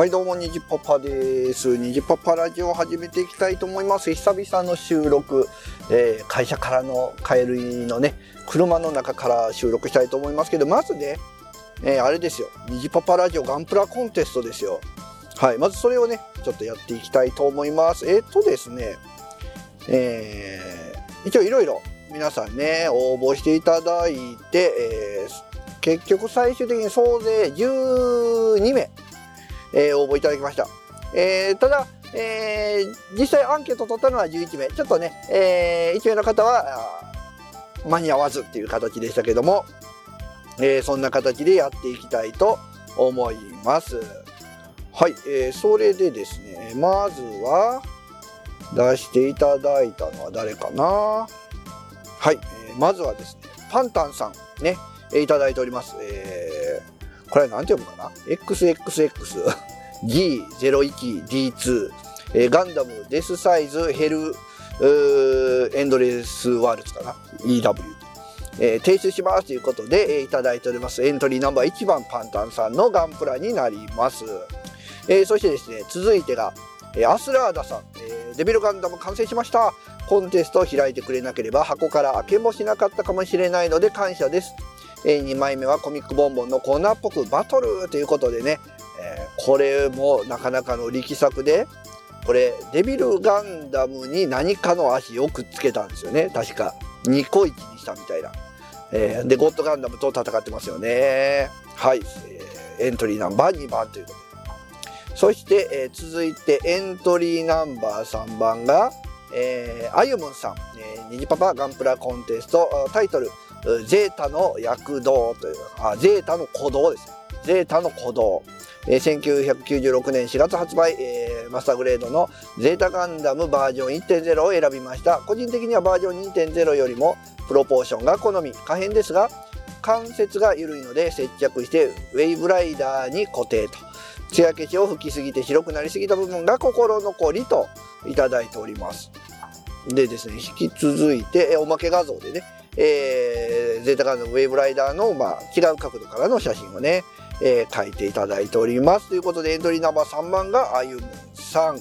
はいどうもにじパパです。にじパパラジオを始めていきたいと思います。久々の収録、えー、会社からの帰りのね車の中から収録したいと思いますけどまずね、えー、あれですよ。にじパパラジオガンプラコンテストですよ。はいまずそれをねちょっとやっていきたいと思います。えっ、とですねえー、一応いろいろ皆さんね応募していただいて、えー、結局最終的に総勢12名、えー、応募いただきました。えー、ただ、えー、実際アンケート取ったのは11名。ちょっとね、えー、1名の方は間に合わずっていう形でしたけども、えー、そんな形でやっていきたいと思います。はい、えー、それでですね、まずは出していただいたのは誰かなはい、えー、まずはですね、パンタンさんね、いただいております。えー、これは何て読むかな ?XXX G01D2、えー、ガンダムデスサイズヘルエンドレスワールズかな ?EW えー、提出しますということで、えー、いただいております。エントリーナンバー1番パンタンさんのガンプラになります。えー、そしてですね、続いてが、えアスラーダさん、えデビルガンダム完成しました。コンテストを開いてくれなければ箱から開けもしなかったかもしれないので感謝です。え2枚目はコミックボンボンのコーナーっぽくバトルということでね、えこれもなかなかの力作で、これデビルガンダムに何かの足をくっつけたんですよね。確か。ニコイチにしたみたいな。えー、で、ゴッドガンダムと戦ってますよね。はい。えー、エントリーナンバー2番ということで。そして、えー、続いてエントリーナンバー3番が、えー、あゆむんさん、えー、にじパパガンプラコンテスト、タイトル、ゼータの躍動という、あ、ゼータの鼓動です。ゼータの鼓動。えー、1996年4月発売、えー、マスターグレードのゼータガンダムバージョン1.0を選びました。個人的にはバージョン2.0よりもプロポーションが好み、可変ですが、関節が緩いので接着してウェイブライダーに固定と。艶消しを吹きすぎて白くなりすぎた部分が心残りといただいております。でですね、引き続いて、おまけ画像でね、えー、ゼータガンダムウェーブライダーの、まあ、違う角度からの写真をね、えー、書いていただいております。ということで、エントリーナンバー3番があゆむさん。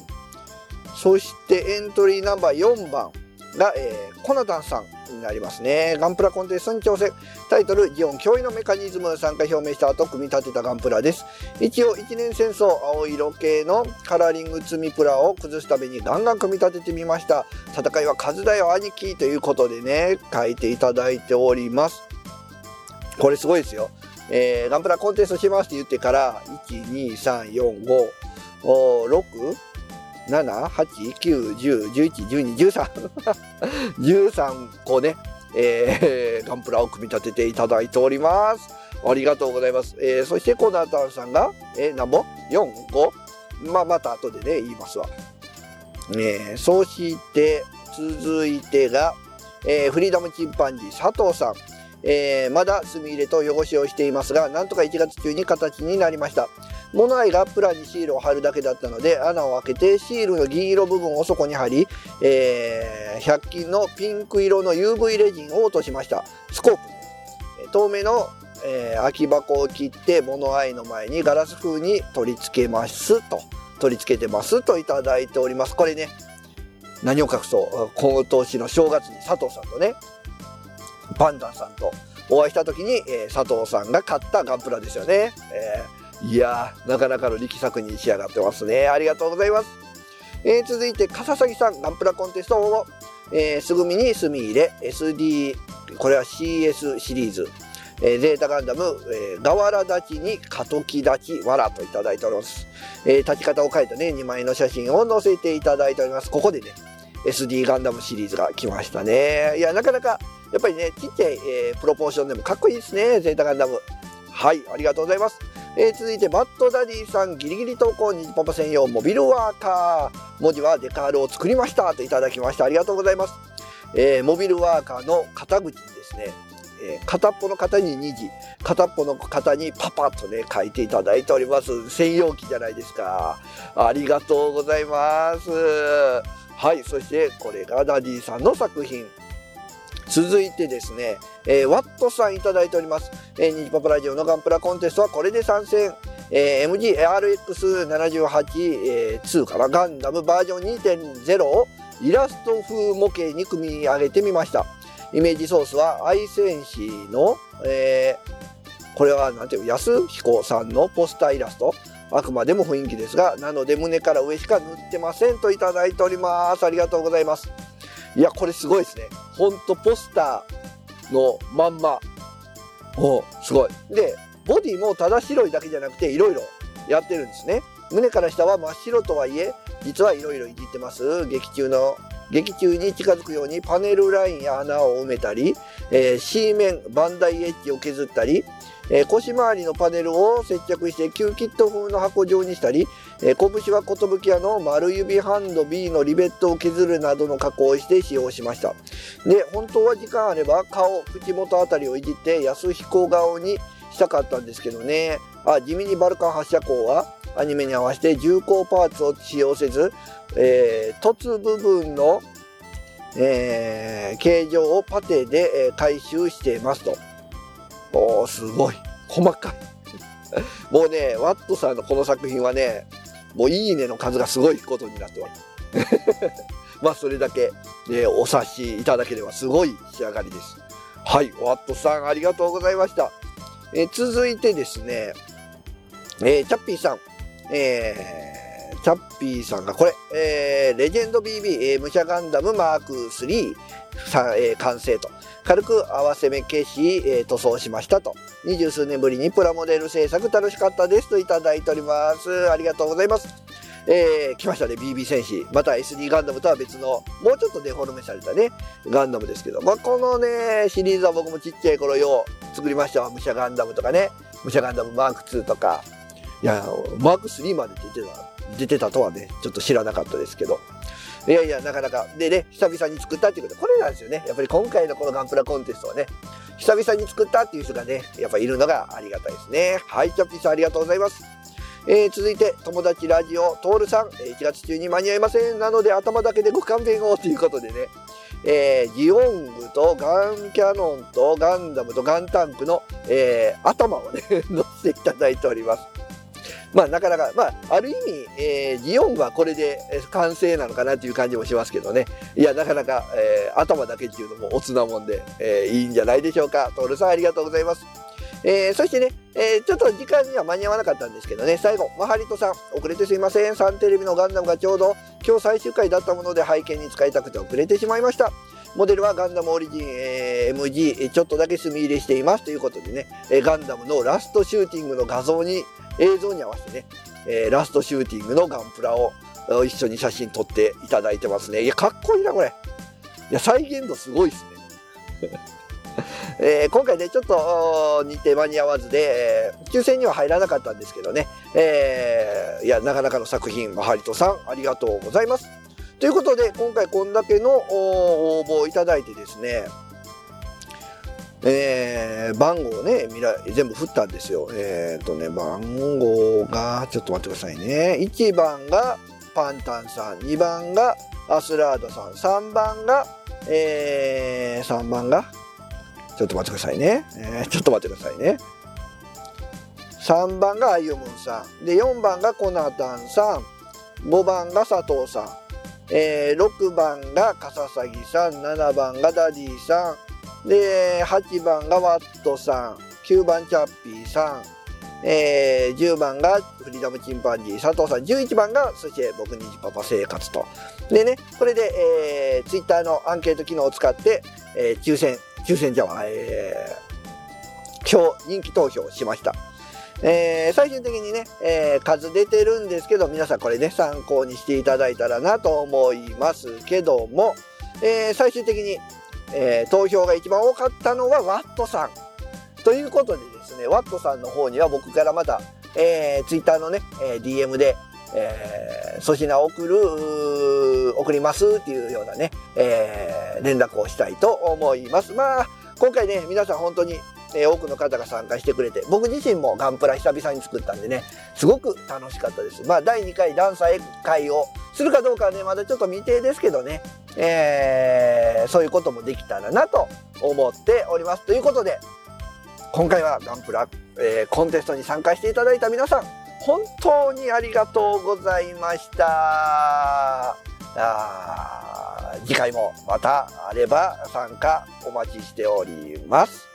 そしてエントリーナンバー4番が、えー、コナタンさん。になりますね。ガンプラコンテストに挑戦。タイトル、ジオン脅威のメカニズム参加表明した後、組み立てたガンプラです。一応、一年戦争、青色系のカラーリング積みプラを崩すためにガンガン組み立ててみました。戦いは数だよ、兄貴ということでね、書いていただいております。これすごいですよ。えー、ガンプラコンテストしますって言ってから、1、2、3、4、5、6、7、8、9、10、11、12、13。13個ね、えー、ガンプラを組み立てていただいております。ありがとうございます。えー、そしてコナタンさんが、えー、何本 ?4、5? まあ、また後でね、言いますわ。えー、そして、続いてが、えー、フリーダムチンパンジー佐藤さん。えー、まだ墨入れと汚しをしていますが、なんとか1月中に形になりました。物合いがプラにシールを貼るだけだったので穴を開けてシールの銀色部分をそこに貼り、えー、100均のピンク色の UV レジンを落としました。スコープ。透明の、えー、空き箱を切って物合いの前にガラス風に取り付けますと。取り付けてますといただいております。これね何を隠そう。今年の正月に佐藤さんとねパンダンさんとお会いした時に、えー、佐藤さんが買ったガンプラですよね、えーいや、なかなかの力作に仕上がってますね。ありがとうございます。えー、続いて、笠崎さん、ガンプラコンテスト応募。えー、すぐみに墨入れ、SD、これは CS シリーズ。えー、ゼータガンダム、えー、ガワラ立ちに過時立ちわらといただいております。えー、立ち方を変えたね、2枚の写真を載せていただいております。ここでね、SD ガンダムシリーズが来ましたね。いや、なかなか、やっぱりね、ちっちゃい、えー、プロポーションでもかっこいいですね、ゼータガンダム。はい、ありがとうございます。えー、続いてバッドダディさんギリギリ投稿にパパ専用モビルワーカー。文字はデカールを作りました。といただきました。ありがとうございます、えー、モビルワーカーの肩口にですね、えー、片っぽの肩にニジ。片っぽの肩にパパとね書いていただいております。専用機じゃないですか。ありがとうございます。はいそしてこれがダディさんの作品。続いてですね、えー、ワットさんいただいております。えー、ニジパパラジオのガンプラコンテストはこれで参戦。えー、MGRX78-2 からガンダムバージョン2.0をイラスト風模型に組み上げてみました。イメージソースは愛戦士の、えー、これはなんていう安彦さんのポスターイラスト。あくまでも雰囲気ですが、なので胸から上しか塗ってませんといただいております。ありがとうございます。いや、これすごいですね。ほんとポスターのまんま。おすごい。で、ボディもただ白いだけじゃなくていろいろやってるんですね。胸から下は真っ白とはいえ、実はいろいろいじってます。劇中の劇中に近づくようにパネルラインや穴を埋めたり、えー、C 面バンダイエッジを削ったり、えー、腰回りのパネルを接着してキューキット風の箱状にしたり、えー、拳は寿屋の丸指ハンド B のリベットを削るなどの加工をして使用しました。で、本当は時間あれば顔、口元あたりをいじって安彦顔にしたかったんですけどね。あ、地味にバルカン発射口はアニメに合わせて重厚パーツを使用せず、えー、凸部分の、えー、形状をパテで、えー、回収していますと。おー、すごい。細かい。もうね、ワットさんのこの作品はね、もういいねの数がすごいことになってます。まあそれだけ、ね、お察しいただければすごい仕上がりです。はい、ワットさんありがとうございました。えー、続いてですね、えー、チャッピーさん、えー、チャッピーさんがこれ、えー、レジェンド BB、えー、武者ガンダムマーク3、さえー、完成と。軽く合わせ目消し、えー、塗装しましたと。二十数年ぶりにプラモデル制作楽しかったですといただいております。ありがとうございます。えー、来ましたね、BB 戦士。また SD ガンダムとは別の、もうちょっとデフォルメされたね、ガンダムですけど、まあ、このね、シリーズは僕もちっちゃい頃よう作りましたわ。武者ガンダムとかね、武者ガンダムマーク2とか、いや、マーク3まで出てた、出てたとはね、ちょっと知らなかったですけど。いやいや、なかなか。でね、久々に作ったっていうこと、これなんですよね。やっぱり今回のこのガンプラコンテストはね、久々に作ったっていう人がね、やっぱいるのがありがたいですね。はい、チャッピーさんありがとうございます。えー、続いて、友達ラジオ、トールさん、1月中に間に合いません。なので、頭だけでご勘弁をということでね、えー、ジオングとガンキャノンとガンダムとガンタンクの、えー、頭をね、乗せていただいております。まあなかなか、まあある意味、えー、ジオンはこれで完成なのかなっていう感じもしますけどね。いや、なかなか、えー、頭だけっていうのもおつなもんで、えー、いいんじゃないでしょうか。トールさんありがとうございます。えー、そしてね、えー、ちょっと時間には間に合わなかったんですけどね、最後、マハリトさん、遅れてすいません。サンテレビのガンダムがちょうど今日最終回だったもので拝見に使いたくて遅れてしまいました。モデルはガンダムオリジン、えー、MG、ちょっとだけ墨入れしていますということでね、えガンダムのラストシューティングの画像に映像に合わせてね、えー、ラストシューティングのガンプラを一緒に写真撮っていただいてますね。いや、かっこいいな、これ。いや、再現度すごいですね。えー、今回ね、ちょっと日程間に合わずで、えー、抽選には入らなかったんですけどね、えー、いや、なかなかの作品、マハリトさん、ありがとうございます。ということで、今回こんだけの応募をいただいてですね、えー、番号をね、見ら、全部振ったんですよ。えっ、ー、とね、番号が、ちょっと待ってくださいね。1番がパンタンさん、2番がアスラードさん、3番が、えー、3番が、ちょっと待ってくださいね。えー、ちょっと待ってくださいね。3番がアユムンさん。で、4番がコナタンさん。5番が佐藤さん。えー、6番がカササギさん。7番がダディさん。で、8番がワットさん、9番チャッピーさん、えー、10番がフリーダムチンパンジー佐藤さん、11番がそして僕ニジパパ生活と。でね、これで、えー、ツイッターのアンケート機能を使って、えー、抽選、抽選じゃあ、えー、今日人気投票しました。えー、最終的にね、えー、数出てるんですけど、皆さんこれね、参考にしていただいたらなと思いますけども、えー、最終的にえー、投票が一番多かったのはワットさん。ということでですね、ワットさんの方には僕からまた、えー、ツイッターのね、えー、DM で、えー、粗品送る、送りますっていうようなね、えー、連絡をしたいと思います。まあ、今回ね、皆さん本当に、えー、多くの方が参加してくれて、僕自身もガンプラ久々に作ったんでね、すごく楽しかったです。まあ、第2回ダンサー会をするかどうかはね、まだちょっと未定ですけどね、えー、そういうこともできたらなと思っております。ということで、今回はガンプラ、えー、コンテストに参加していただいた皆さん本当にありがとうございましたあ次回もまたあれば参加お待ちしております